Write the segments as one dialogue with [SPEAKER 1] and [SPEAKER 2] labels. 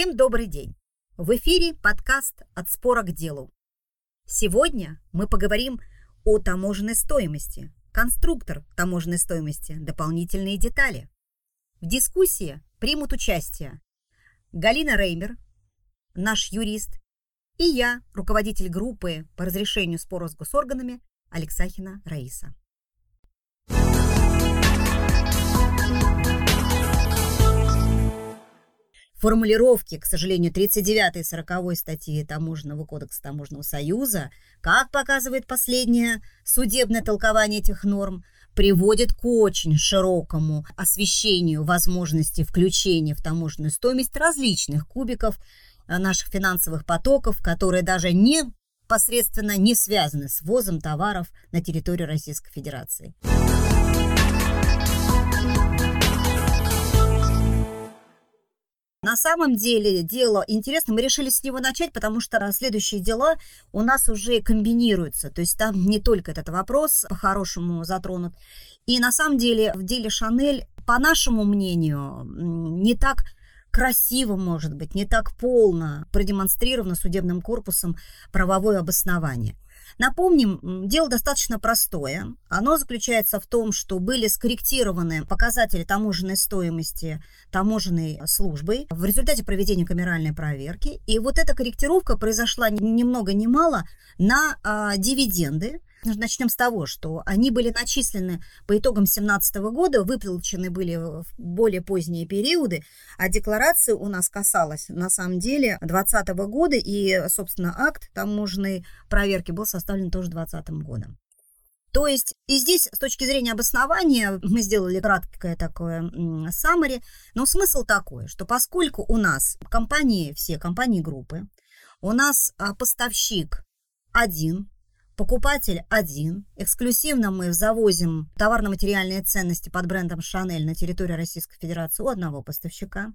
[SPEAKER 1] Всем добрый день! В эфире подкаст «От спора к делу». Сегодня мы поговорим о таможенной стоимости, конструктор таможенной стоимости, дополнительные детали. В дискуссии примут участие Галина Реймер, наш юрист, и я, руководитель группы по разрешению споров с госорганами Алексахина Раиса. Формулировки, к сожалению, 39 и 40 статьи Таможенного кодекса Таможенного союза, как показывает последнее судебное толкование этих норм, приводит к очень широкому освещению возможности включения в таможенную стоимость различных кубиков э, наших финансовых потоков, которые даже не непосредственно не связаны с ввозом товаров на территорию Российской Федерации. На самом деле дело интересно. Мы решили с него начать, потому что следующие дела у нас уже комбинируются. То есть там не только этот вопрос по-хорошему затронут. И на самом деле в деле Шанель, по нашему мнению, не так красиво, может быть, не так полно продемонстрировано судебным корпусом правовое обоснование. Напомним, дело достаточно простое. Оно заключается в том, что были скорректированы показатели таможенной стоимости таможенной службой в результате проведения камеральной проверки. И вот эта корректировка произошла ни много ни мало на а, дивиденды, Начнем с того, что они были начислены по итогам 2017 года, выплачены были в более поздние периоды, а декларация у нас касалась на самом деле 2020 года, и, собственно, акт таможенной проверки был составлен тоже 2020 годом. То есть и здесь с точки зрения обоснования мы сделали краткое такое summary, но смысл такой, что поскольку у нас компании, все компании группы, у нас а, поставщик один, Покупатель один. Эксклюзивно мы завозим товарно-материальные ценности под брендом Шанель на территорию Российской Федерации у одного поставщика.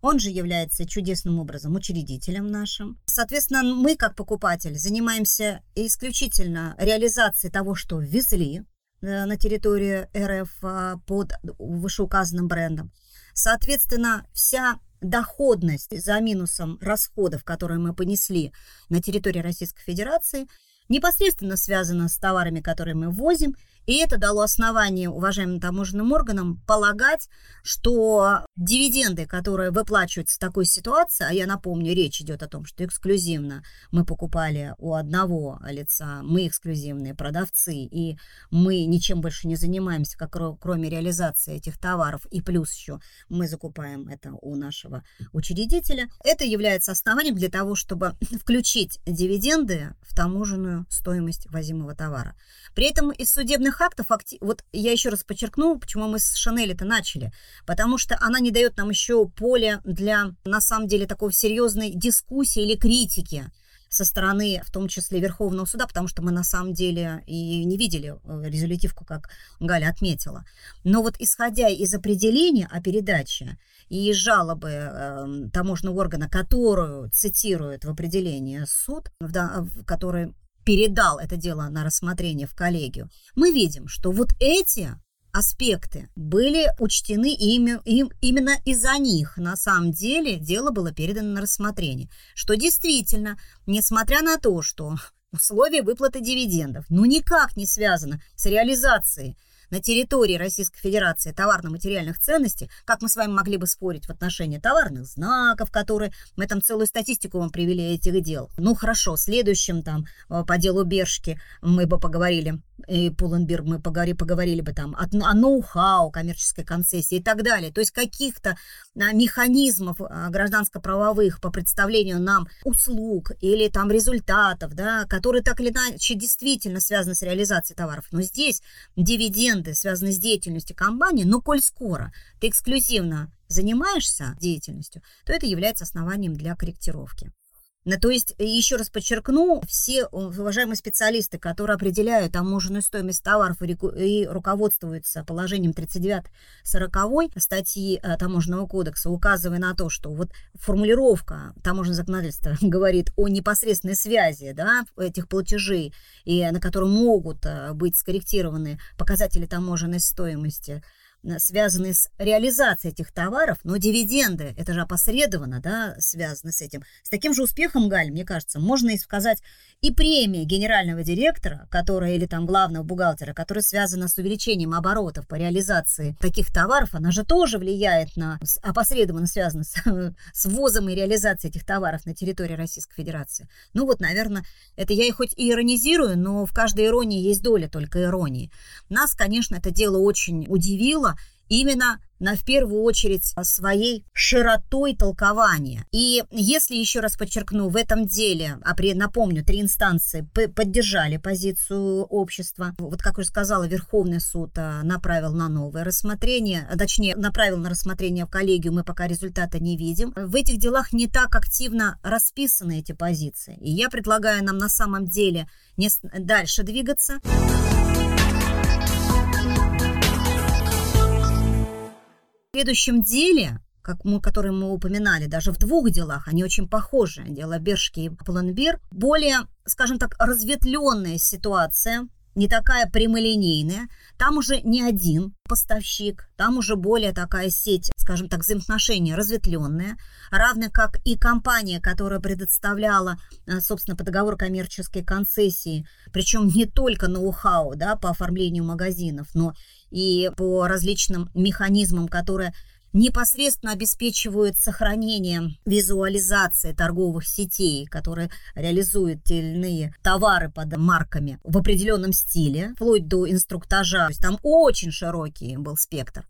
[SPEAKER 1] Он же является чудесным образом учредителем нашим. Соответственно, мы, как покупатель, занимаемся исключительно реализацией того, что ввезли э, на территорию РФ а, под вышеуказанным брендом. Соответственно, вся доходность за минусом расходов, которые мы понесли на территории Российской Федерации – непосредственно связано с товарами, которые мы ввозим, и это дало основание уважаемым таможенным органам полагать, что дивиденды, которые выплачиваются в такой ситуации, а я напомню, речь идет о том, что эксклюзивно мы покупали у одного лица, мы эксклюзивные продавцы, и мы ничем больше не занимаемся, как кроме реализации этих товаров, и плюс еще мы закупаем это у нашего учредителя. Это является основанием для того, чтобы включить дивиденды в таможенную стоимость возимого товара. При этом из судебных актов, вот я еще раз подчеркну, почему мы с Шанель это начали, потому что она не дает нам еще поле для, на самом деле, такой серьезной дискуссии или критики со стороны, в том числе Верховного суда, потому что мы на самом деле и не видели э, резолютивку, как Галя отметила. Но вот исходя из определения о передаче и жалобы э, таможенного органа, которую цитирует в определении суд, в, в который передал это дело на рассмотрение в коллегию, мы видим, что вот эти аспекты были учтены ими, им, именно из-за них. На самом деле дело было передано на рассмотрение. Что действительно, несмотря на то, что условия выплаты дивидендов ну никак не связано с реализацией на территории Российской Федерации товарно-материальных ценностей, как мы с вами могли бы спорить в отношении товарных знаков, которые мы там целую статистику вам привели этих дел. Ну хорошо, следующим там э, по делу Бершки мы бы поговорили и Пулленберг мы поговорили, поговорили бы там о, о ноу-хау, коммерческой концессии и так далее. То есть каких-то а, механизмов а, гражданско-правовых по представлению нам услуг или там результатов, да, которые так или иначе действительно связаны с реализацией товаров. Но здесь дивиденды связаны с деятельностью компании, но коль скоро ты эксклюзивно занимаешься деятельностью, то это является основанием для корректировки. Ну, то есть, еще раз подчеркну, все уважаемые специалисты, которые определяют таможенную стоимость товаров и руководствуются положением 39-40 статьи э, Таможенного кодекса, указывая на то, что вот формулировка таможенного законодательства говорит о непосредственной связи да, этих платежей, и на которые могут э, быть скорректированы показатели таможенной стоимости – связанные с реализацией этих товаров, но дивиденды, это же опосредованно, да, связаны с этим. С таким же успехом, Галь, мне кажется, можно и сказать и премия генерального директора, которая, или там главного бухгалтера, которая связана с увеличением оборотов по реализации таких товаров, она же тоже влияет на, опосредованно связана с, с ввозом и реализацией этих товаров на территории Российской Федерации. Ну вот, наверное, это я и хоть и иронизирую, но в каждой иронии есть доля только иронии. Нас, конечно, это дело очень удивило, именно на в первую очередь своей широтой толкования. И если еще раз подчеркну, в этом деле, а при, напомню, три инстанции поддержали позицию общества. Вот как уже сказала, Верховный суд а, направил на новое рассмотрение, а, точнее, направил на рассмотрение в коллегию, мы пока результата не видим. В этих делах не так активно расписаны эти позиции. И я предлагаю нам на самом деле не дальше двигаться. В следующем деле, как мы, который мы упоминали, даже в двух делах, они очень похожи, дело Бершки и Планбер, более, скажем так, разветвленная ситуация, не такая прямолинейная. Там уже не один поставщик, там уже более такая сеть, скажем так, взаимоотношения разветвленная, равно как и компания, которая предоставляла, э, собственно, по договору коммерческой концессии, причем не только ноу-хау да, по оформлению магазинов, но и по различным механизмам, которые непосредственно обеспечивают сохранение визуализации торговых сетей, которые реализуют те или иные товары под марками в определенном стиле, вплоть до инструктажа. То есть там очень широкий был спектр.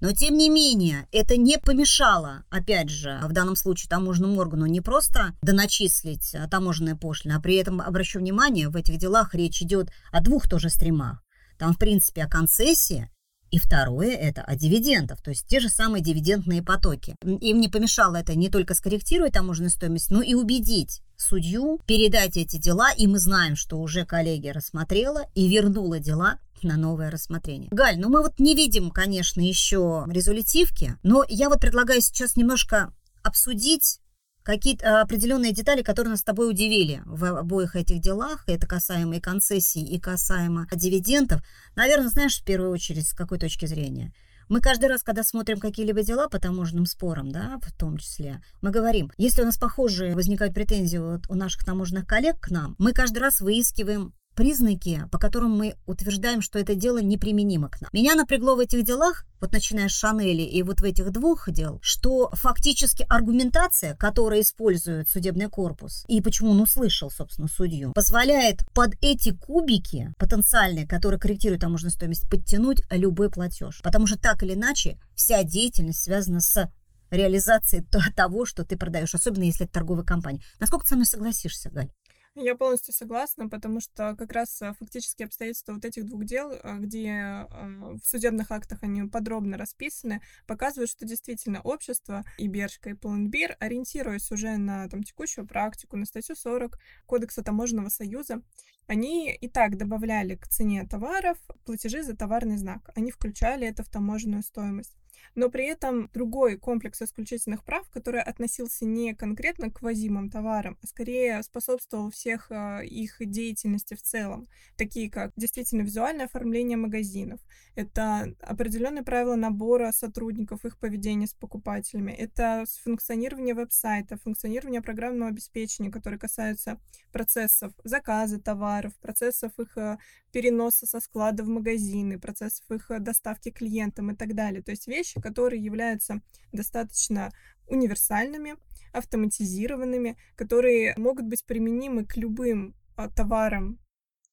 [SPEAKER 1] Но, тем не менее, это не помешало, опять же, в данном случае таможенному органу не просто доначислить таможенные пошлины, а при этом, обращу внимание, в этих делах речь идет о двух тоже стримах. Там, в принципе, о концессии, и второе – это о дивидендах, то есть те же самые дивидендные потоки. Им не помешало это не только скорректировать таможенную стоимость, но и убедить судью передать эти дела, и мы знаем, что уже коллегия рассмотрела и вернула дела на новое рассмотрение. Галь, ну мы вот не видим, конечно, еще резолютивки, но я вот предлагаю сейчас немножко обсудить какие-то э, определенные детали, которые нас с тобой удивили в обоих этих делах. Это касаемо и концессий, и касаемо дивидендов. Наверное, знаешь, в первую очередь, с какой точки зрения? Мы каждый раз, когда смотрим какие-либо дела по таможенным спорам, да, в том числе, мы говорим, если у нас похожие возникают претензии вот у наших таможенных коллег к нам, мы каждый раз выискиваем признаки, по которым мы утверждаем, что это дело неприменимо к нам. Меня напрягло в этих делах, вот начиная с Шанели и вот в этих двух дел, что фактически аргументация, которая использует судебный корпус, и почему он услышал, собственно, судью, позволяет под эти кубики потенциальные, которые корректируют таможенную стоимость, подтянуть любой платеж. Потому что так или иначе вся деятельность связана с реализацией того, что ты продаешь, особенно если это торговая компания. Насколько ты со мной согласишься, Галь?
[SPEAKER 2] Я полностью согласна, потому что как раз э, фактически обстоятельства вот этих двух дел, э, где э, в судебных актах они подробно расписаны, показывают, что действительно общество и Бершка, и Полнбир, ориентируясь уже на там, текущую практику, на статью 40 Кодекса Таможенного Союза, они и так добавляли к цене товаров платежи за товарный знак. Они включали это в таможенную стоимость но при этом другой комплекс исключительных прав, который относился не конкретно к возимым товарам, а скорее способствовал всех э, их деятельности в целом, такие как действительно визуальное оформление магазинов, это определенные правила набора сотрудников, их поведения с покупателями, это функционирование веб-сайта, функционирование программного обеспечения, которые касаются процессов заказа товаров, процессов их э, переноса со склада в магазины, процессов их э, доставки клиентам и так далее. То есть вещи, которые являются достаточно универсальными, автоматизированными, которые могут быть применимы к любым а, товарам,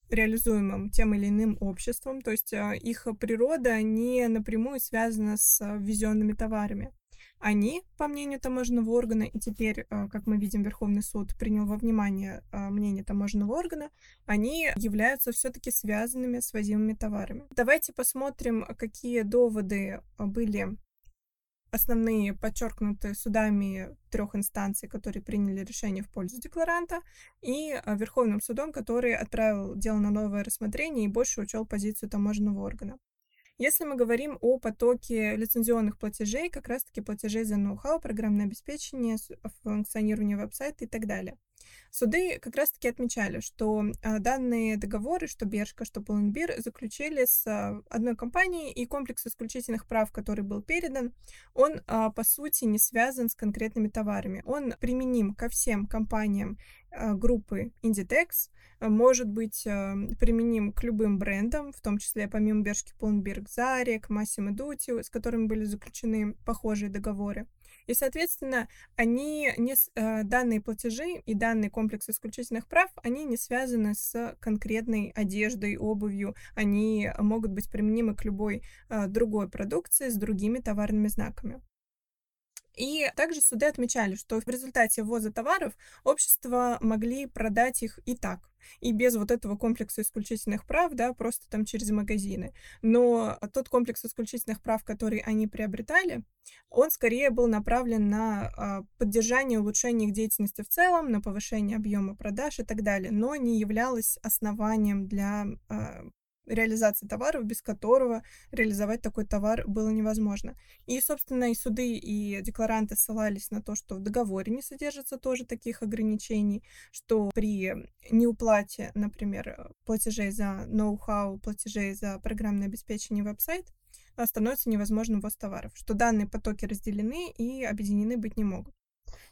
[SPEAKER 2] реализуемым тем или иным обществом, то есть а, их природа не напрямую связана с а, ввезенными товарами. Они, по мнению таможенного органа, и теперь, как мы видим, Верховный суд принял во внимание мнение таможенного органа, они являются все-таки связанными с возимыми товарами. Давайте посмотрим, какие доводы были основные подчеркнуты судами трех инстанций, которые приняли решение в пользу декларанта, и Верховным судом, который отправил дело на новое рассмотрение и больше учел позицию таможенного органа. Если мы говорим о потоке лицензионных платежей, как раз-таки платежей за ноу-хау, программное обеспечение, функционирование веб-сайта и так далее. Суды как раз-таки отмечали, что а, данные договоры, что Бершка, что Полнбир, заключили с а, одной компанией, и комплекс исключительных прав, который был передан, он, а, по сути, не связан с конкретными товарами. Он применим ко всем компаниям группы Inditex, может быть применим к любым брендам, в том числе помимо Бершки Полнбирг, Зарек, Массимо Дути, с которыми были заключены похожие договоры. И, соответственно, они не, э, данные платежи и данный комплекс исключительных прав, они не связаны с конкретной одеждой, обувью, они могут быть применимы к любой э, другой продукции с другими товарными знаками. И также суды отмечали, что в результате ввоза товаров общества могли продать их и так, и без вот этого комплекса исключительных прав, да, просто там через магазины. Но тот комплекс исключительных прав, который они приобретали, он скорее был направлен на а, поддержание, улучшение их деятельности в целом, на повышение объема продаж и так далее, но не являлось основанием для а, реализации товаров, без которого реализовать такой товар было невозможно. И, собственно, и суды, и декларанты ссылались на то, что в договоре не содержится тоже таких ограничений, что при неуплате, например, платежей за ноу-хау, платежей за программное обеспечение веб-сайт, становится невозможным ввоз товаров, что данные потоки разделены и объединены быть не могут.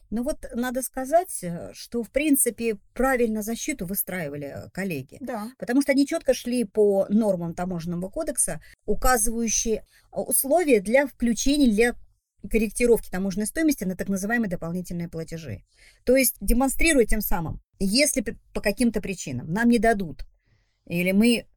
[SPEAKER 1] Ну вот надо сказать, э, что, в принципе, правильно защиту выстраивали коллеги.
[SPEAKER 2] Да.
[SPEAKER 1] Потому что они четко шли по нормам таможенного кодекса, указывающие э, условия для включения, для корректировки таможенной стоимости на так называемые дополнительные платежи. То есть демонстрируя тем самым, если по каким-то причинам нам не дадут, или мы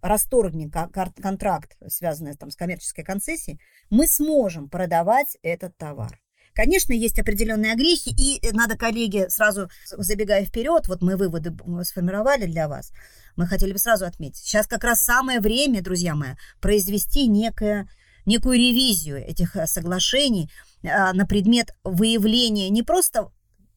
[SPEAKER 1] расторгнем контракт, связанный там, с коммерческой концессией, мы сможем продавать этот товар. Конечно, есть определенные огрехи, и э, надо, коллеги, сразу забегая вперед, вот мы выводы сформировали для вас, мы хотели бы сразу отметить. Сейчас как раз самое время, друзья мои, произвести некое, некую ревизию этих э, соглашений а, на предмет выявления не просто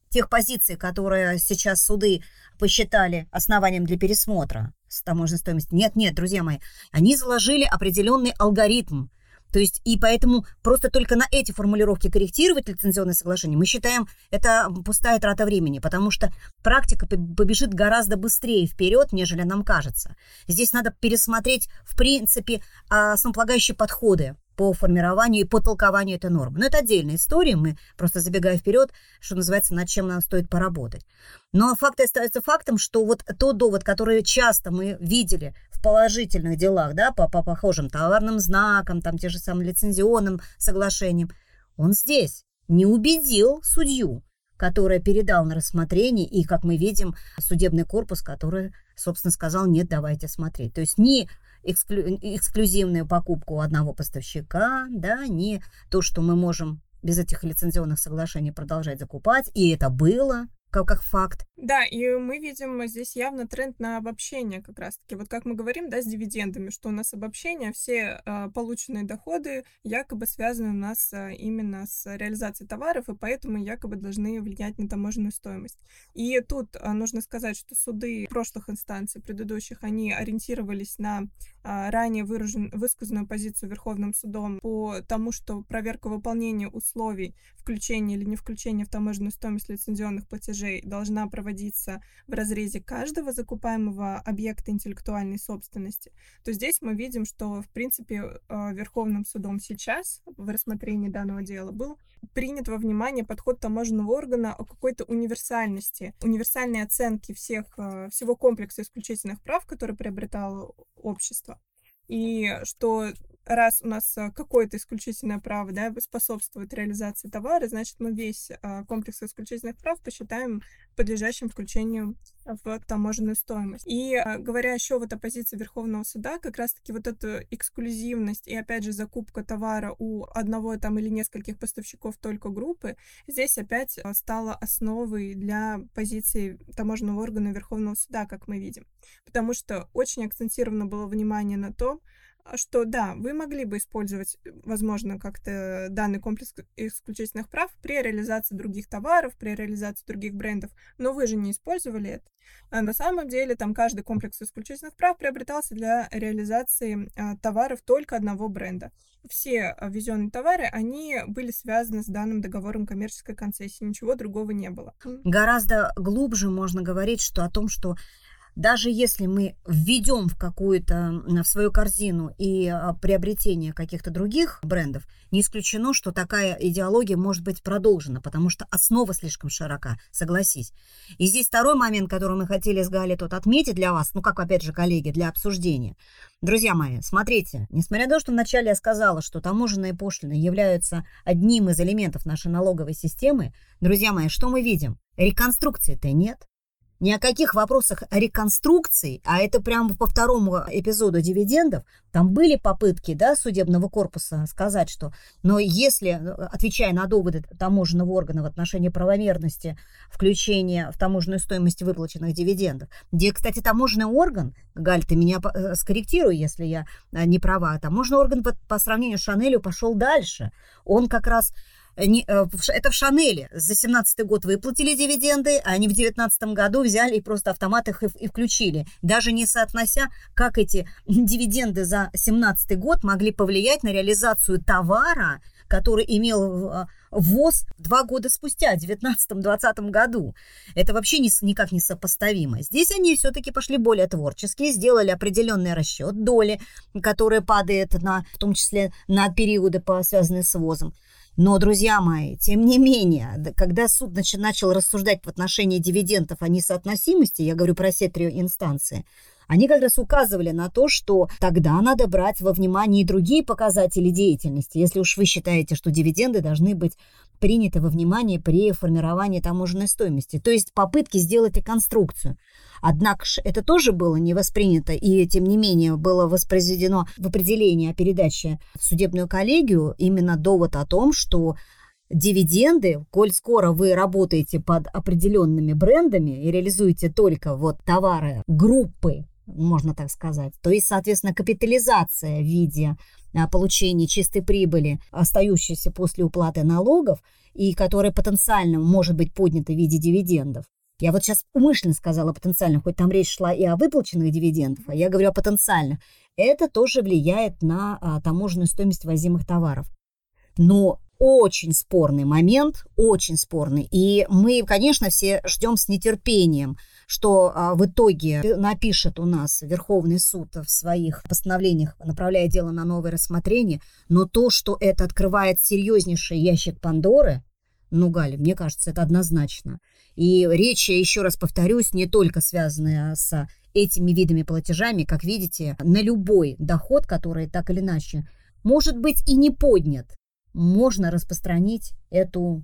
[SPEAKER 1] тех позиций, которые сейчас суды посчитали основанием для пересмотра с таможенной стоимости. Нет, нет, друзья мои, они заложили определенный алгоритм, то есть и поэтому просто только на эти формулировки корректировать лицензионное соглашение, мы считаем, это пустая трата времени, потому что практика побежит гораздо быстрее вперед, нежели нам кажется. Здесь надо пересмотреть, в принципе, основополагающие подходы по формированию и по толкованию этой нормы. Но это отдельная история, мы просто забегая вперед, что называется, над чем нам стоит поработать. Но факт остается фактом, что вот тот довод, который часто мы видели в положительных делах, да, по, по похожим товарным знакам, там те же самые лицензионным соглашениям, он здесь не убедил судью, который передал на рассмотрение, и, как мы видим, судебный корпус, который, собственно, сказал, нет, давайте смотреть. То есть не эксклю, эксклюзивную покупку одного поставщика, да, не то, что мы можем без этих лицензионных соглашений продолжать закупать, и это было, как, как факт.
[SPEAKER 2] Да, и мы видим здесь явно тренд на обобщение как раз-таки. Вот как мы говорим, да, с дивидендами, что у нас обобщение, все э, полученные доходы якобы связаны у нас э, именно с реализацией товаров, и поэтому якобы должны влиять на таможенную стоимость. И тут э, нужно сказать, что суды прошлых инстанций, предыдущих, они ориентировались на ранее выражен, высказанную позицию Верховным судом по тому, что проверка выполнения условий включения или не включения в таможенную стоимость лицензионных платежей должна проводиться в разрезе каждого закупаемого объекта интеллектуальной собственности, то здесь мы видим, что, в принципе, э, Верховным судом сейчас в рассмотрении данного дела был принят во внимание подход таможенного органа о какой-то универсальности, универсальной оценки всех, э, всего комплекса исключительных прав, которые приобретало общество. И что раз у нас э, какое-то исключительное право да, способствует реализации товара, значит, мы весь э, комплекс исключительных прав посчитаем подлежащим включению в таможенную стоимость. И э, говоря еще вот о позиции Верховного суда, как раз-таки вот эту эксклюзивность и, опять же, закупка товара у одного там или нескольких поставщиков только группы, здесь опять стала основой для позиции таможенного органа Верховного суда, как мы видим. Потому что очень акцентировано было внимание на том, что да, вы могли бы использовать, возможно, как-то данный комплекс исключительных прав при реализации других товаров, при реализации других брендов, но вы же не использовали это. А на самом деле там каждый комплекс исключительных прав приобретался для реализации а, товаров только одного бренда. Все а, ввезенные товары, они были связаны с данным договором коммерческой концессии, ничего другого не было.
[SPEAKER 1] Гораздо глубже можно говорить что о том, что даже если мы введем в какую-то, в свою корзину и а, приобретение каких-то других брендов, не исключено, что такая идеология может быть продолжена, потому что основа слишком широка, согласись. И здесь второй момент, который мы хотели с Галей тут отметить для вас, ну, как, опять же, коллеги, для обсуждения. Друзья мои, смотрите, несмотря на то, что вначале я сказала, что таможенные пошлины являются одним из элементов нашей налоговой системы, друзья мои, что мы видим? Реконструкции-то нет. Ни о каких вопросах реконструкции, а это прямо по второму эпизоду дивидендов, там были попытки да, судебного корпуса сказать, что но если, отвечая на доводы таможенного органа в отношении правомерности включения в таможенную стоимость выплаченных дивидендов, где, кстати, таможенный орган, Галь, ты меня э, скорректируй, если я э, не права, таможенный орган по, по сравнению с Шанелью пошел дальше. Он как раз Э, э, это в Шанеле за 17 год выплатили дивиденды, а они в 19 году взяли и просто автомат их и включили, даже не соотнося, как эти дивиденды за 17 год могли повлиять на реализацию товара, который имел э, ввоз два года спустя, в 19-20 году. Это вообще не, никак не сопоставимо. Здесь они все-таки пошли более творческие, сделали определенный расчет доли, которая падает на, в том числе на периоды, связанные с ввозом. Но, друзья мои, тем не менее, когда суд начал рассуждать в отношении дивидендов о несоотносимости, я говорю про все три инстанции, они как раз указывали на то, что тогда надо брать во внимание и другие показатели деятельности, если уж вы считаете, что дивиденды должны быть приняты во внимание при формировании таможенной стоимости. То есть попытки сделать реконструкцию. Однако это тоже было не воспринято, и тем не менее было воспроизведено в определении о передаче в судебную коллегию именно довод о том, что дивиденды, коль скоро вы работаете под определенными брендами и реализуете только вот товары группы, можно так сказать, то есть, соответственно, капитализация в виде а, получения чистой прибыли, остающейся после уплаты налогов, и которая потенциально может быть поднята в виде дивидендов, я вот сейчас умышленно сказала потенциально, хоть там речь шла и о выплаченных дивидендах, а я говорю о потенциальных. Это тоже влияет на а, таможенную стоимость возимых товаров. Но очень спорный момент, очень спорный. И мы, конечно, все ждем с нетерпением, что а, в итоге напишет у нас Верховный суд в своих постановлениях, направляя дело на новое рассмотрение. Но то, что это открывает серьезнейший ящик Пандоры, ну, Галя, мне кажется, это однозначно. И речь, еще раз повторюсь, не только связанная с этими видами платежами, как видите, на любой доход, который так или иначе может быть и не поднят, можно распространить эту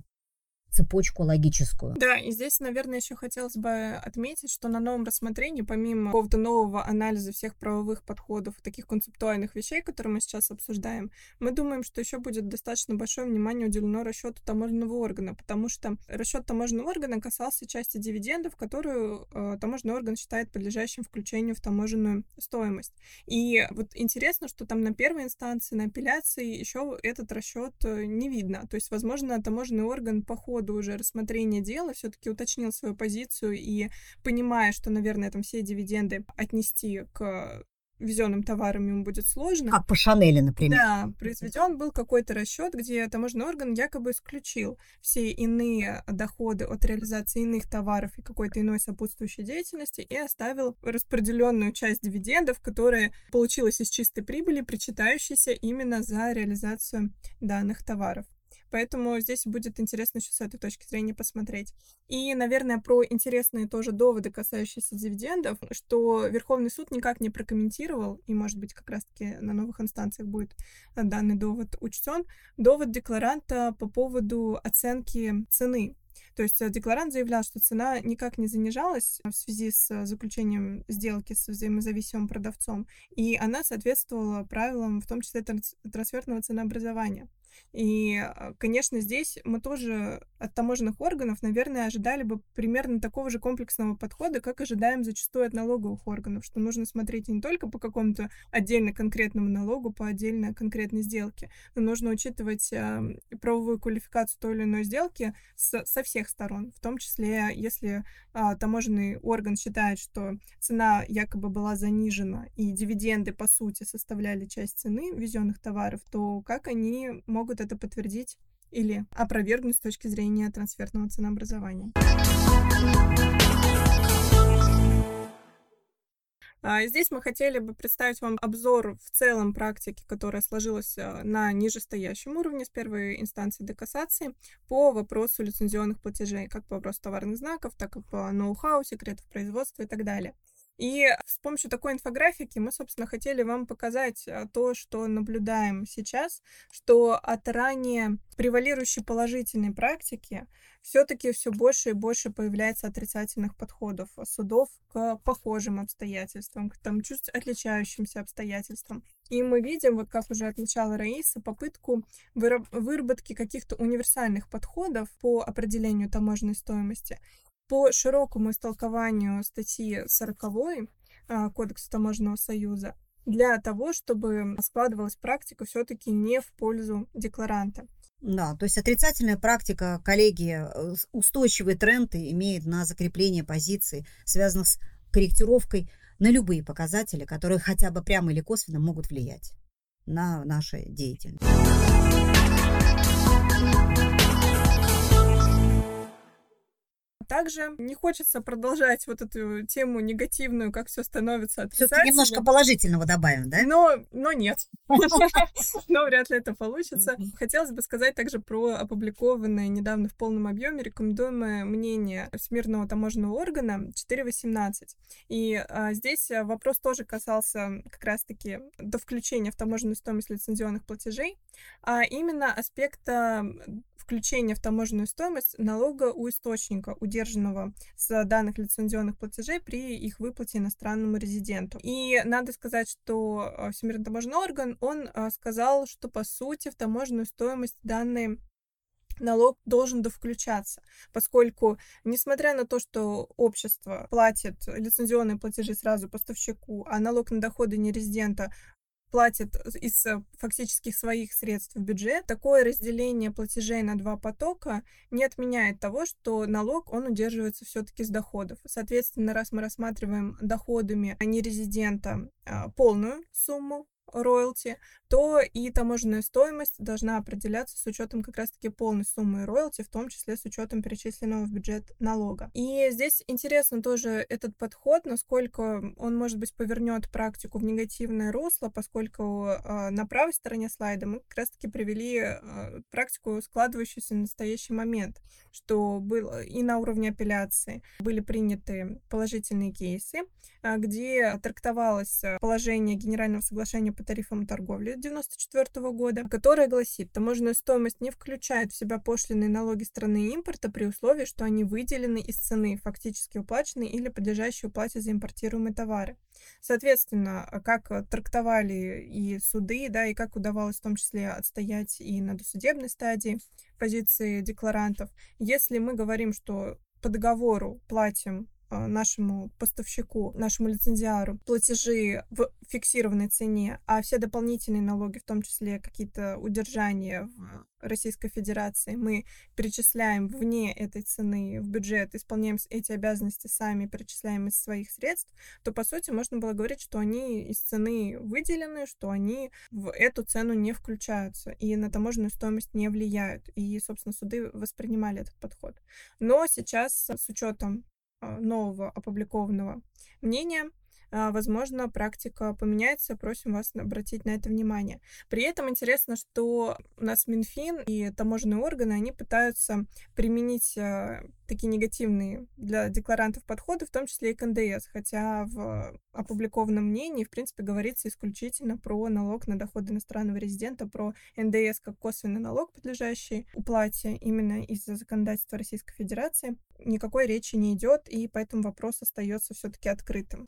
[SPEAKER 1] цепочку логическую.
[SPEAKER 2] Да, и здесь, наверное, еще хотелось бы отметить, что на новом рассмотрении, помимо какого-то нового анализа всех правовых подходов, таких концептуальных вещей, которые мы сейчас обсуждаем, мы думаем, что еще будет достаточно большое внимание уделено расчету таможенного органа, потому что расчет таможенного органа касался части дивидендов, которую э, таможенный орган считает подлежащим включению в таможенную стоимость. И вот интересно, что там на первой инстанции, на апелляции еще этот расчет э, не видно. То есть, возможно, таможенный орган по ходу ходу уже рассмотрения дела все-таки уточнил свою позицию и, понимая, что, наверное, там все дивиденды отнести к везенным товарам ему будет сложно.
[SPEAKER 1] Как по Шанели, например.
[SPEAKER 2] Да, произведен был какой-то расчет, где таможенный орган якобы исключил все иные доходы от реализации иных товаров и какой-то иной сопутствующей деятельности и оставил распределенную часть дивидендов, которая получилась из чистой прибыли, причитающейся именно за реализацию данных товаров. Поэтому здесь будет интересно еще с этой точки зрения посмотреть. И, наверное, про интересные тоже доводы, касающиеся дивидендов, что Верховный суд никак не прокомментировал, и, может быть, как раз-таки на новых инстанциях будет данный довод учтен, довод декларанта по поводу оценки цены то есть э, декларант заявлял, что цена никак не занижалась в связи с заключением сделки с взаимозависимым продавцом, и она соответствовала правилам, в том числе трансферного ценообразования. И, а, конечно, здесь мы тоже от таможенных органов, наверное, ожидали бы примерно такого же комплексного подхода, как ожидаем зачастую от налоговых органов, что нужно смотреть не только по какому-то отдельно конкретному налогу, по отдельно конкретной сделке, но нужно учитывать э, правовую квалификацию той или иной сделки с, со всех сторон, в том числе, если э, таможенный орган считает, что цена якобы была занижена и дивиденды, по сути, составляли часть цены везенных товаров, то как они могут это подтвердить или опровергнуть с точки зрения трансферного ценообразования. А, здесь мы хотели бы представить вам обзор в целом практики, которая сложилась а, на нижестоящем уровне с первой инстанции до кассации по вопросу лицензионных платежей, как по вопросу товарных знаков, так и по ноу-хау, секретов производства и так далее. И с помощью такой инфографики мы, собственно, хотели вам показать а, то, что наблюдаем сейчас, что от ранее превалирующей положительной практики все-таки все больше и больше появляется отрицательных подходов судов к похожим обстоятельствам, к там чуть отличающимся обстоятельствам. И мы видим, вот как уже отмечала Раиса, попытку выработки каких-то универсальных подходов по определению таможенной стоимости по широкому истолкованию статьи 40 а, Кодекса Таможенного союза для того, чтобы складывалась практика все-таки не в пользу декларанта.
[SPEAKER 1] Да, то есть отрицательная практика, коллеги, э, устойчивые тренды имеет на закрепление позиций, связанных с корректировкой на любые показатели, которые хотя бы прямо или косвенно могут влиять на нашу деятельность.
[SPEAKER 2] Также не хочется продолжать вот эту тему негативную, как все становится
[SPEAKER 1] отрицательным. Все-таки немножко положительного добавим, да?
[SPEAKER 2] Но, но нет. Но вряд ли это получится. Хотелось бы сказать также про опубликованное недавно в полном объеме рекомендуемое мнение Всемирного таможенного органа 4.18. И а, здесь вопрос тоже касался как раз-таки до включения в таможенную стоимость лицензионных платежей, а именно аспекта включения в таможенную стоимость налога у источника, удержанного с данных лицензионных платежей при их выплате иностранному резиденту. И надо сказать, что э, Всемирный таможенный орган, он э, сказал, что по сути в таможенную стоимость данные налог должен довключаться, поскольку, несмотря на то, что общество платит лицензионные платежи сразу поставщику, а налог на доходы нерезидента платит из э, фактических своих средств в бюджет, такое разделение платежей на два потока не отменяет того, что налог, он удерживается все-таки с доходов. Соответственно, раз мы рассматриваем доходами нерезидента а, полную сумму роялти, то и таможенная стоимость должна определяться с учетом как раз-таки полной суммы роялти, в том числе с учетом перечисленного в бюджет налога. И здесь интересно тоже этот подход, насколько он, может быть, повернет практику в негативное русло, поскольку э, на правой стороне слайда мы как раз-таки привели э, практику, складывающуюся на настоящий момент, что было и на уровне апелляции были приняты положительные кейсы, э, где трактовалось положение Генерального соглашения по тарифам торговли 1994 года, которая гласит, таможенная стоимость не включает в себя пошлины и налоги страны импорта при условии, что они выделены из цены, фактически уплаченные или подлежащие уплате за импортируемые товары. Соответственно, как трактовали и суды, да, и как удавалось в том числе отстоять и на досудебной стадии позиции декларантов, если мы говорим, что по договору платим а, нашему поставщику, нашему лицензиару платежи в фиксированной цене, а все дополнительные налоги, в том числе какие-то удержания в Российской Федерации, мы перечисляем вне этой цены в бюджет, исполняем эти обязанности сами, перечисляем из своих средств, то, по сути, можно было говорить, что они из цены выделены, что они в эту цену не включаются и на таможенную стоимость не влияют. И, собственно, суды воспринимали этот подход. Но сейчас с учетом нового опубликованного мнения, а, возможно, практика поменяется, просим вас обратить на это внимание. При этом интересно, что у нас Минфин и таможенные органы, они пытаются применить а, такие негативные для декларантов подходы, в том числе и к НДС, хотя в опубликованном мнении, в принципе, говорится исключительно про налог на доходы иностранного резидента, про НДС как косвенный налог, подлежащий уплате именно из-за законодательства Российской Федерации. Никакой речи не идет, и поэтому вопрос остается все-таки открытым.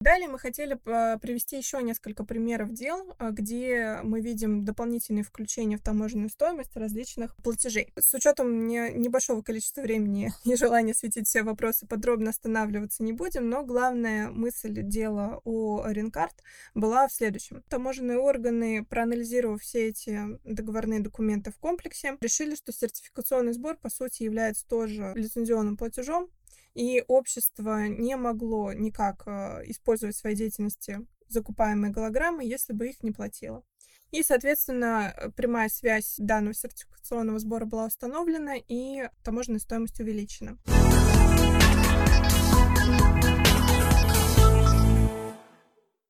[SPEAKER 2] Далее мы хотели привести еще несколько примеров дел, а, где мы видим дополнительные включения в таможенную стоимость различных платежей. С учетом не, небольшого количества времени и желания светить все вопросы, подробно останавливаться не будем, но главная мысль дела о Ренкарт была в следующем. Таможенные органы, проанализировав все эти договорные документы в комплексе, решили, что сертификационный сбор, по сути, является тоже лицензионным платежом, и общество не могло никак э, использовать в своей деятельности закупаемые голограммы, если бы их не платило. И, соответственно, прямая связь данного сертификационного сбора была установлена, и таможенная стоимость увеличена.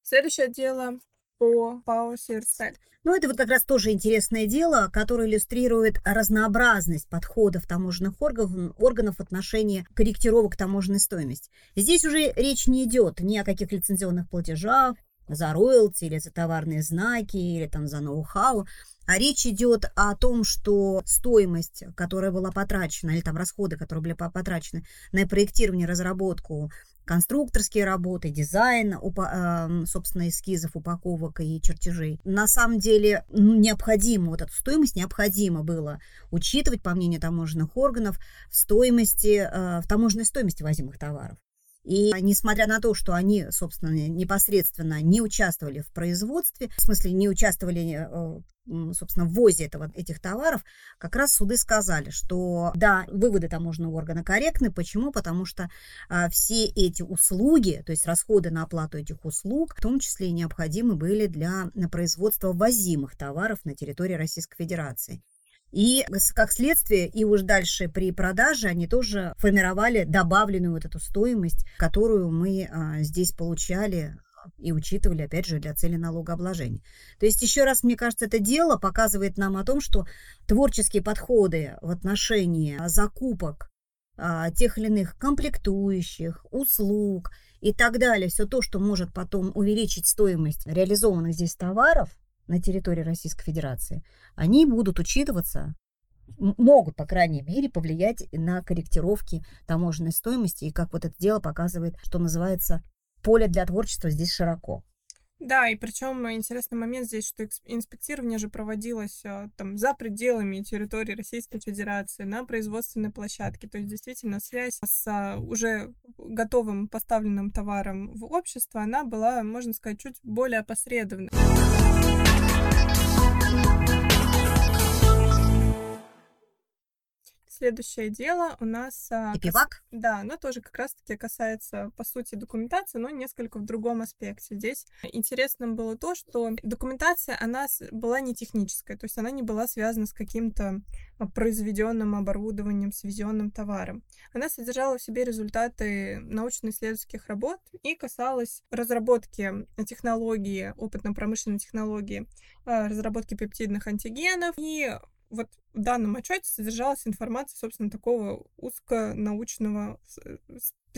[SPEAKER 2] Следующее дело по ПАО «Северсталь».
[SPEAKER 1] Ну, это вот как раз тоже интересное дело, которое иллюстрирует разнообразность подходов таможенных органов, органов в отношении корректировок таможенной стоимости. Здесь уже речь не идет ни о каких лицензионных платежах, за роялти или за товарные знаки или там за ноу-хау, а речь идет о том, что стоимость, которая была потрачена, или там расходы, которые были потрачены на проектирование, разработку конструкторские работы, дизайн, эм, собственно, эскизов, упаковок и чертежей. На самом деле ну, необходимо, вот эту стоимость необходимо было учитывать, по мнению таможенных органов, в стоимости, э, в таможенной стоимости возимых товаров. И несмотря на то, что они, собственно, непосредственно не участвовали в производстве, в смысле не участвовали, э, собственно, в ввозе этого, этих товаров, как раз суды сказали, что да, выводы таможенного органа корректны. Почему? Потому что а, все эти услуги, то есть расходы на оплату этих услуг, в том числе и необходимы были для производства ввозимых товаров на территории Российской Федерации. И как следствие, и уж дальше при продаже они тоже формировали добавленную вот эту стоимость, которую мы а, здесь получали и учитывали, опять же, для цели налогообложения. То есть, еще раз, мне кажется, это дело показывает нам о том, что творческие подходы в отношении закупок а, тех или иных комплектующих, услуг и так далее, все то, что может потом увеличить стоимость реализованных здесь товаров, на территории Российской Федерации, они будут учитываться, могут, по крайней мере, повлиять на корректировки таможенной стоимости. И как вот это дело показывает, что называется, поле для творчества здесь широко.
[SPEAKER 2] Да, и причем интересный момент здесь, что инспектирование же проводилось а, там за пределами территории Российской Федерации на производственной площадке. То есть действительно связь с а, уже готовым поставленным товаром в общество, она была, можно сказать, чуть более опосредованной. Thank you. Следующее дело у нас...
[SPEAKER 1] Эпивак?
[SPEAKER 2] Кас... Да, но тоже как раз-таки касается, по сути, документации, но несколько в другом аспекте. Здесь интересным было то, что документация, она была не техническая, то есть она не была связана с каким-то произведенным оборудованием, свезенным товаром. Она содержала в себе результаты научно-исследовательских работ и касалась разработки технологии, опытно-промышленной технологии, а, разработки пептидных антигенов и вот в данном отчете содержалась информация, собственно, такого узконаучного,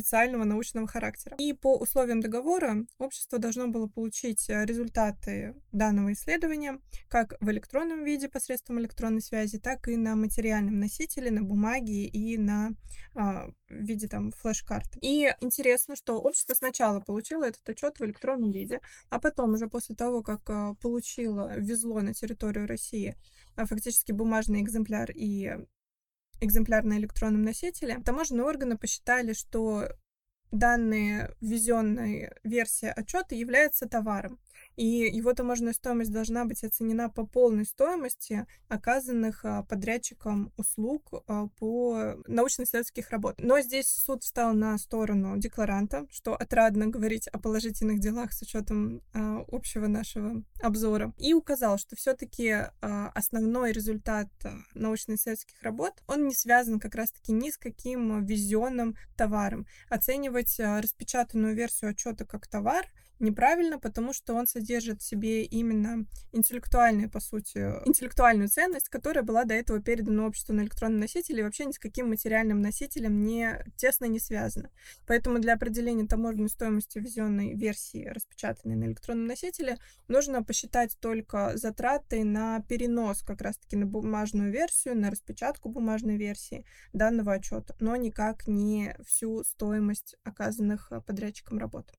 [SPEAKER 2] специального научного характера. И по условиям договора общество должно было получить э, результаты данного исследования как в электронном виде посредством электронной связи, так и на материальном носителе, на бумаге и на а, виде там флеш-карт. И интересно, что общество сначала получило этот отчет в электронном виде, а потом уже после того, как а, получило, везло на территорию России а, фактически бумажный экземпляр и экземпляр на электронном носителе, таможенные органы посчитали, что данные ввезенной версии отчета является товаром и его таможенная стоимость должна быть оценена по полной стоимости оказанных а, подрядчиком услуг а, по научно-исследовательских работ. Но здесь суд встал на сторону декларанта, что отрадно говорить о положительных делах с учетом а, общего нашего обзора, и указал, что все-таки основной результат научно-исследовательских работ, он не связан как раз-таки ни с каким везенным товаром. Оценивать распечатанную версию отчета как товар неправильно, потому что он содержит в себе именно интеллектуальную, по сути, интеллектуальную ценность, которая была до этого передана обществу на электронном носителе и вообще ни с каким материальным носителем не тесно не связана. Поэтому для определения таможенной стоимости ввезенной версии, распечатанной на электронном носителе, нужно посчитать только затраты на перенос как раз-таки на бумажную версию, на распечатку бумажной версии данного отчета, но никак не всю стоимость оказанных подрядчиком работ.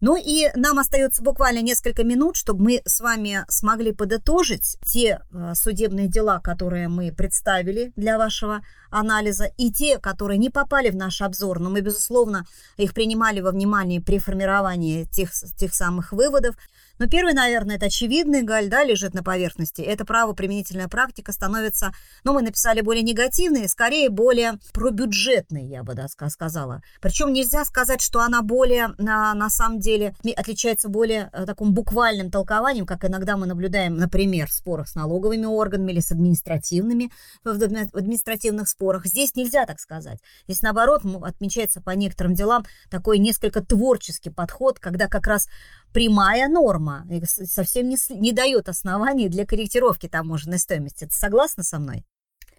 [SPEAKER 1] Ну и нам остается буквально несколько минут, чтобы мы с вами смогли подытожить те э, судебные дела, которые мы представили для вашего анализа, и те, которые не попали в наш обзор, но мы, безусловно, их принимали во внимание при формировании тех, тех самых выводов. Но первый, наверное, это очевидный, Галь, да, лежит на поверхности. Это правоприменительная практика становится, ну, мы написали более негативные, скорее более пробюджетные, я бы да, сказала. Причем нельзя сказать, что она более, на, на самом деле, отличается более э, таким буквальным толкованием, как иногда мы наблюдаем, например, в спорах с налоговыми органами или с административными, в административных спорах. Здесь нельзя так сказать. Здесь, наоборот, отмечается по некоторым делам такой несколько творческий подход, когда как раз прямая норма и совсем не, не дает оснований для корректировки таможенной стоимости. Ты согласна со мной?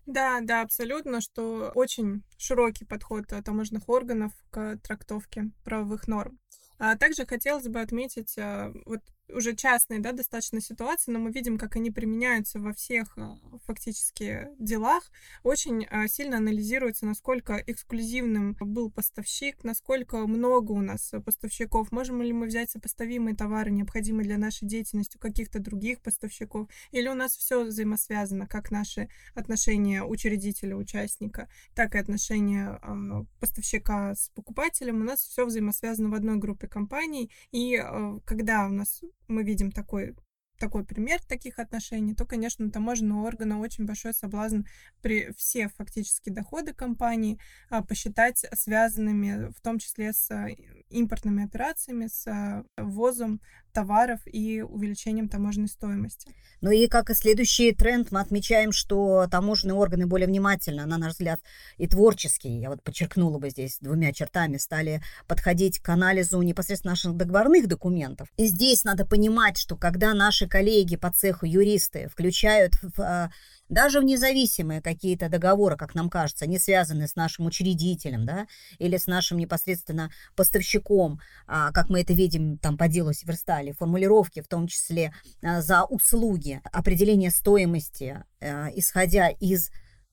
[SPEAKER 2] Да, да, абсолютно, что очень широкий подход таможенных органов к трактовке правовых норм. А также хотелось бы отметить а, вот уже частные, да, достаточно ситуации, но мы видим, как они применяются во всех а, фактически делах. Очень а, сильно анализируется, насколько эксклюзивным был поставщик, насколько много у нас поставщиков, можем ли мы взять сопоставимые товары, необходимые для нашей деятельности у каких-то других поставщиков, или у нас все взаимосвязано, как наши отношения учредителя, участника, так и отношения поставщика с покупателем, у нас все взаимосвязано в одной группе компаний, и когда у нас мы видим такой такой пример таких отношений, то, конечно, у таможенного органа очень большой соблазн при все фактически доходы компании а, посчитать связанными в том числе с а, импортными операциями, с а, ввозом товаров и увеличением таможенной стоимости.
[SPEAKER 1] Ну и как и следующий тренд, мы отмечаем, что таможенные органы более внимательно, на наш взгляд, и творческие, я вот подчеркнула бы здесь двумя чертами, стали подходить к анализу непосредственно наших договорных документов. И здесь надо понимать, что когда наши коллеги по цеху, юристы, включают в даже в независимые какие-то договоры, как нам кажется, не связанные с нашим учредителем, да, или с нашим непосредственно поставщиком, а, как мы это видим там по делу Северстали, формулировки, в том числе а, за услуги, определение стоимости, а, исходя из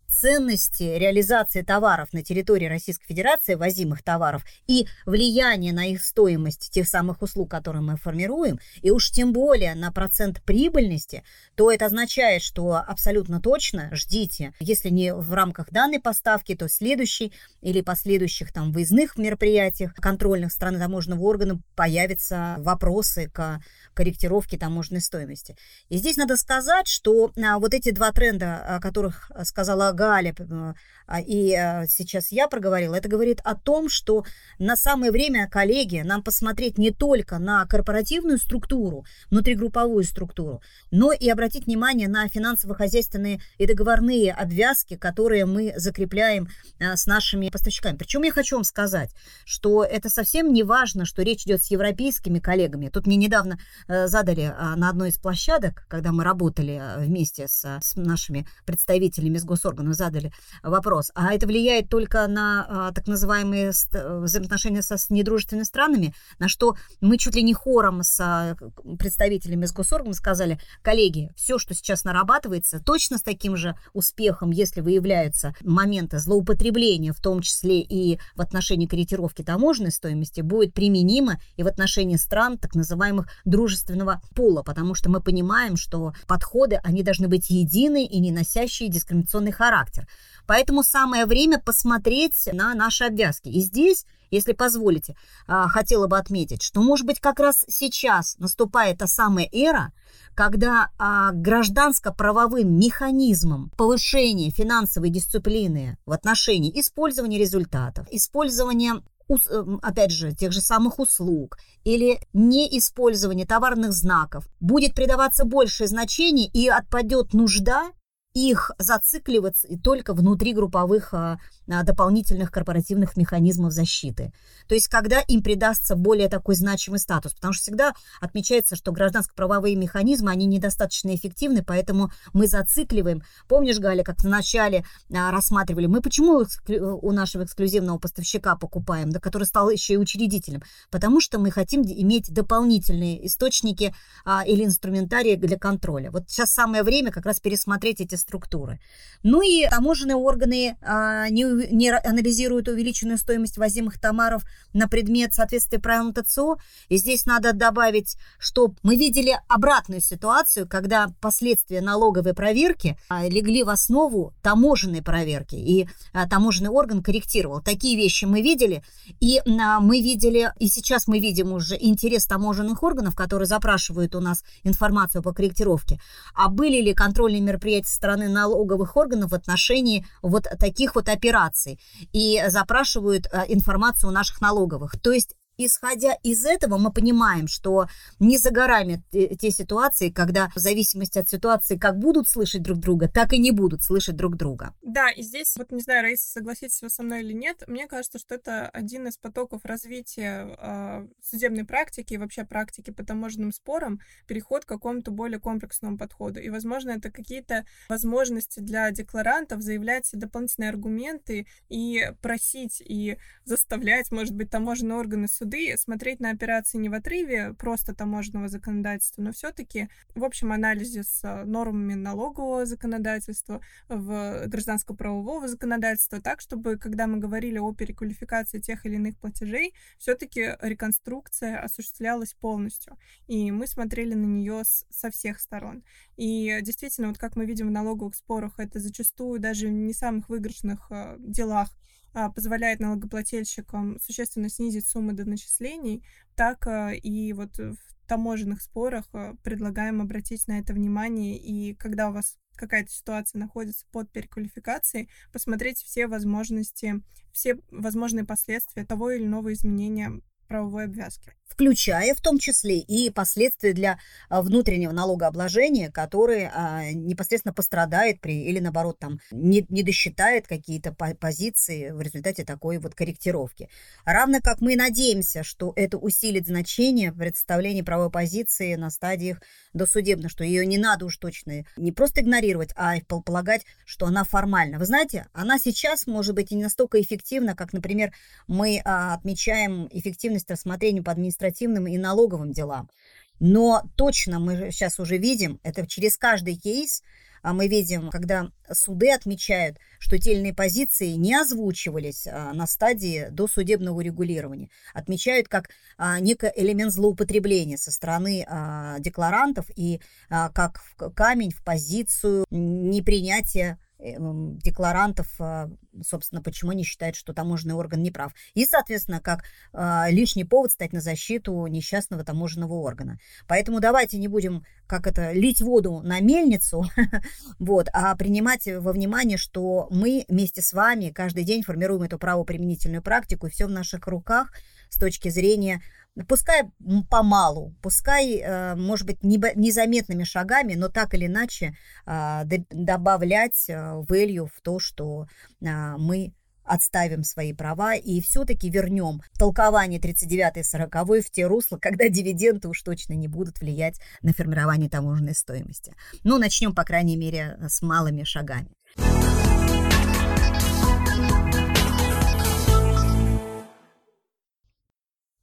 [SPEAKER 1] ценности реализации товаров на территории Российской Федерации, возимых товаров, и влияние на их стоимость тех самых услуг, которые мы формируем, и уж тем более на процент прибыльности, то это означает, что абсолютно точно ждите, если не в рамках данной поставки, то следующей или последующих там выездных мероприятиях контрольных страны таможенного органа появятся вопросы к корректировке таможенной стоимости. И здесь надо сказать, что а, вот эти два тренда, о которых сказала Галя, э, а, и э, сейчас я проговорила, это говорит о том, что на самое время, коллеги, нам посмотреть не только на корпоративную структуру, внутригрупповую структуру, но и обратить внимание на финансово-хозяйственные и договорные обвязки, которые мы закрепляем э, с нашими поставщиками. Причем я хочу вам сказать, что это совсем не важно, что речь идет с европейскими коллегами. Тут мне недавно задали на одной из площадок, когда мы работали вместе с, с нашими представителями с госорганов, Ивановну задали вопрос, а это влияет только на а, так называемые взаимоотношения со, с недружественными странами, на что мы чуть ли не хором с а, представителями с госоргом сказали, коллеги, все, что сейчас нарабатывается, точно с таким же успехом, если выявляются моменты злоупотребления, в том числе и в отношении корректировки таможенной стоимости, будет применимо и в отношении стран так называемых дружественного пола, потому что мы понимаем, что подходы, они должны быть едины и не носящие дискриминационный характер характер. Поэтому самое время посмотреть на наши обвязки. И здесь, если позволите, а, хотела бы отметить, что, может быть, как раз сейчас наступает та самая эра, когда а, гражданско-правовым механизмом повышения финансовой дисциплины в отношении использования результатов, использования опять же, тех же самых услуг или неиспользование товарных знаков будет придаваться большее значение и отпадет нужда их зацикливаться только внутри групповых а, дополнительных корпоративных механизмов защиты. То есть, когда им придастся более такой значимый статус. Потому что всегда отмечается, что гражданско-правовые механизмы, они недостаточно эффективны, поэтому мы зацикливаем. Помнишь, Галя, как вначале а, рассматривали, мы почему у нашего эксклюзивного поставщика покупаем, да, который стал еще и учредителем? Потому что мы хотим иметь дополнительные источники а, или инструментарии для контроля. Вот сейчас самое время как раз пересмотреть эти структуры. Ну и таможенные органы а, не не анализируют увеличенную стоимость возимых товаров на предмет соответствия правилам ТЦО. И здесь надо добавить, что мы видели обратную ситуацию, когда последствия налоговой проверки а, легли в основу таможенной проверки, и а, таможенный орган корректировал. Такие вещи мы видели, и а, мы видели, и сейчас мы видим уже интерес таможенных органов, которые запрашивают у нас информацию по корректировке. А были ли контрольные мероприятия со стороны налоговых органов в отношении вот таких вот операций? И запрашивают информацию у наших налоговых. То есть Исходя из этого, мы понимаем, что не за горами те ситуации, когда в зависимости от ситуации как будут слышать друг друга, так и не будут слышать друг друга.
[SPEAKER 2] Да, и здесь, вот не знаю, Раиса, согласитесь вы со мной или нет, мне кажется, что это один из потоков развития э, судебной практики и вообще практики по таможенным спорам, переход к какому-то более комплексному подходу. И, возможно, это какие-то возможности для декларантов заявлять дополнительные аргументы и просить и заставлять, может быть, таможенные органы суда суды смотреть на операции не в отрыве просто таможенного законодательства, но все-таки в общем анализе с э, нормами налогового законодательства, в гражданско-правового законодательства, так, чтобы, когда мы говорили о переквалификации тех или иных платежей, все-таки реконструкция осуществлялась полностью. И мы смотрели на нее с, со всех сторон. И действительно, вот как мы видим в налоговых спорах, это зачастую даже в не самых выигрышных э, делах позволяет налогоплательщикам существенно снизить суммы доначислений, так а, и вот в таможенных спорах а, предлагаем обратить на это внимание, и когда у вас какая-то ситуация находится под переквалификацией, посмотреть все возможности, все возможные последствия того или иного изменения правовой обвязки.
[SPEAKER 1] Включая в том числе и последствия для а, внутреннего налогообложения, который а, непосредственно пострадает при или наоборот там не, не досчитает какие-то позиции в результате такой вот корректировки. Равно как мы надеемся, что это усилит значение представления правовой позиции на стадиях досудебно, что ее не надо уж точно не просто игнорировать, а полагать, что она формальна. Вы знаете, она сейчас может быть и не настолько эффективна, как, например, мы а, отмечаем эффективность рассмотрения по административным и налоговым делам. Но точно мы сейчас уже видим, это через каждый кейс, а мы видим, когда суды отмечают, что те или иные позиции не озвучивались а, на стадии досудебного регулирования, отмечают как а, некий элемент злоупотребления со стороны декларантов и как камень в позицию непринятия декларантов, а, собственно, почему они считают, что таможенный орган не прав. И, соответственно, как а, лишний повод стать на защиту несчастного таможенного органа. Поэтому давайте не будем, как это, лить воду на мельницу, вот, а принимать во внимание, что мы вместе с вами каждый день формируем эту правоприменительную практику, и все в наших руках с точки зрения пускай помалу, пускай, э, может быть, незаметными шагами, но так или иначе а, добавлять э, value в то, что а, мы отставим свои права и все-таки вернем толкование 39 и 40 в те русла, когда дивиденды уж точно не будут влиять на формирование таможенной стоимости. Ну, начнем, по крайней мере, с малыми шагами.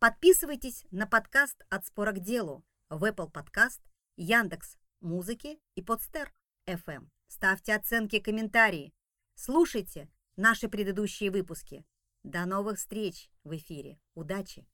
[SPEAKER 1] Подписывайтесь на подкаст «От спора к делу» в Apple Podcast, Яндекс, Музыки и Подстер FM. Ставьте оценки и комментарии. Слушайте наши предыдущие выпуски. До новых встреч в эфире. Удачи!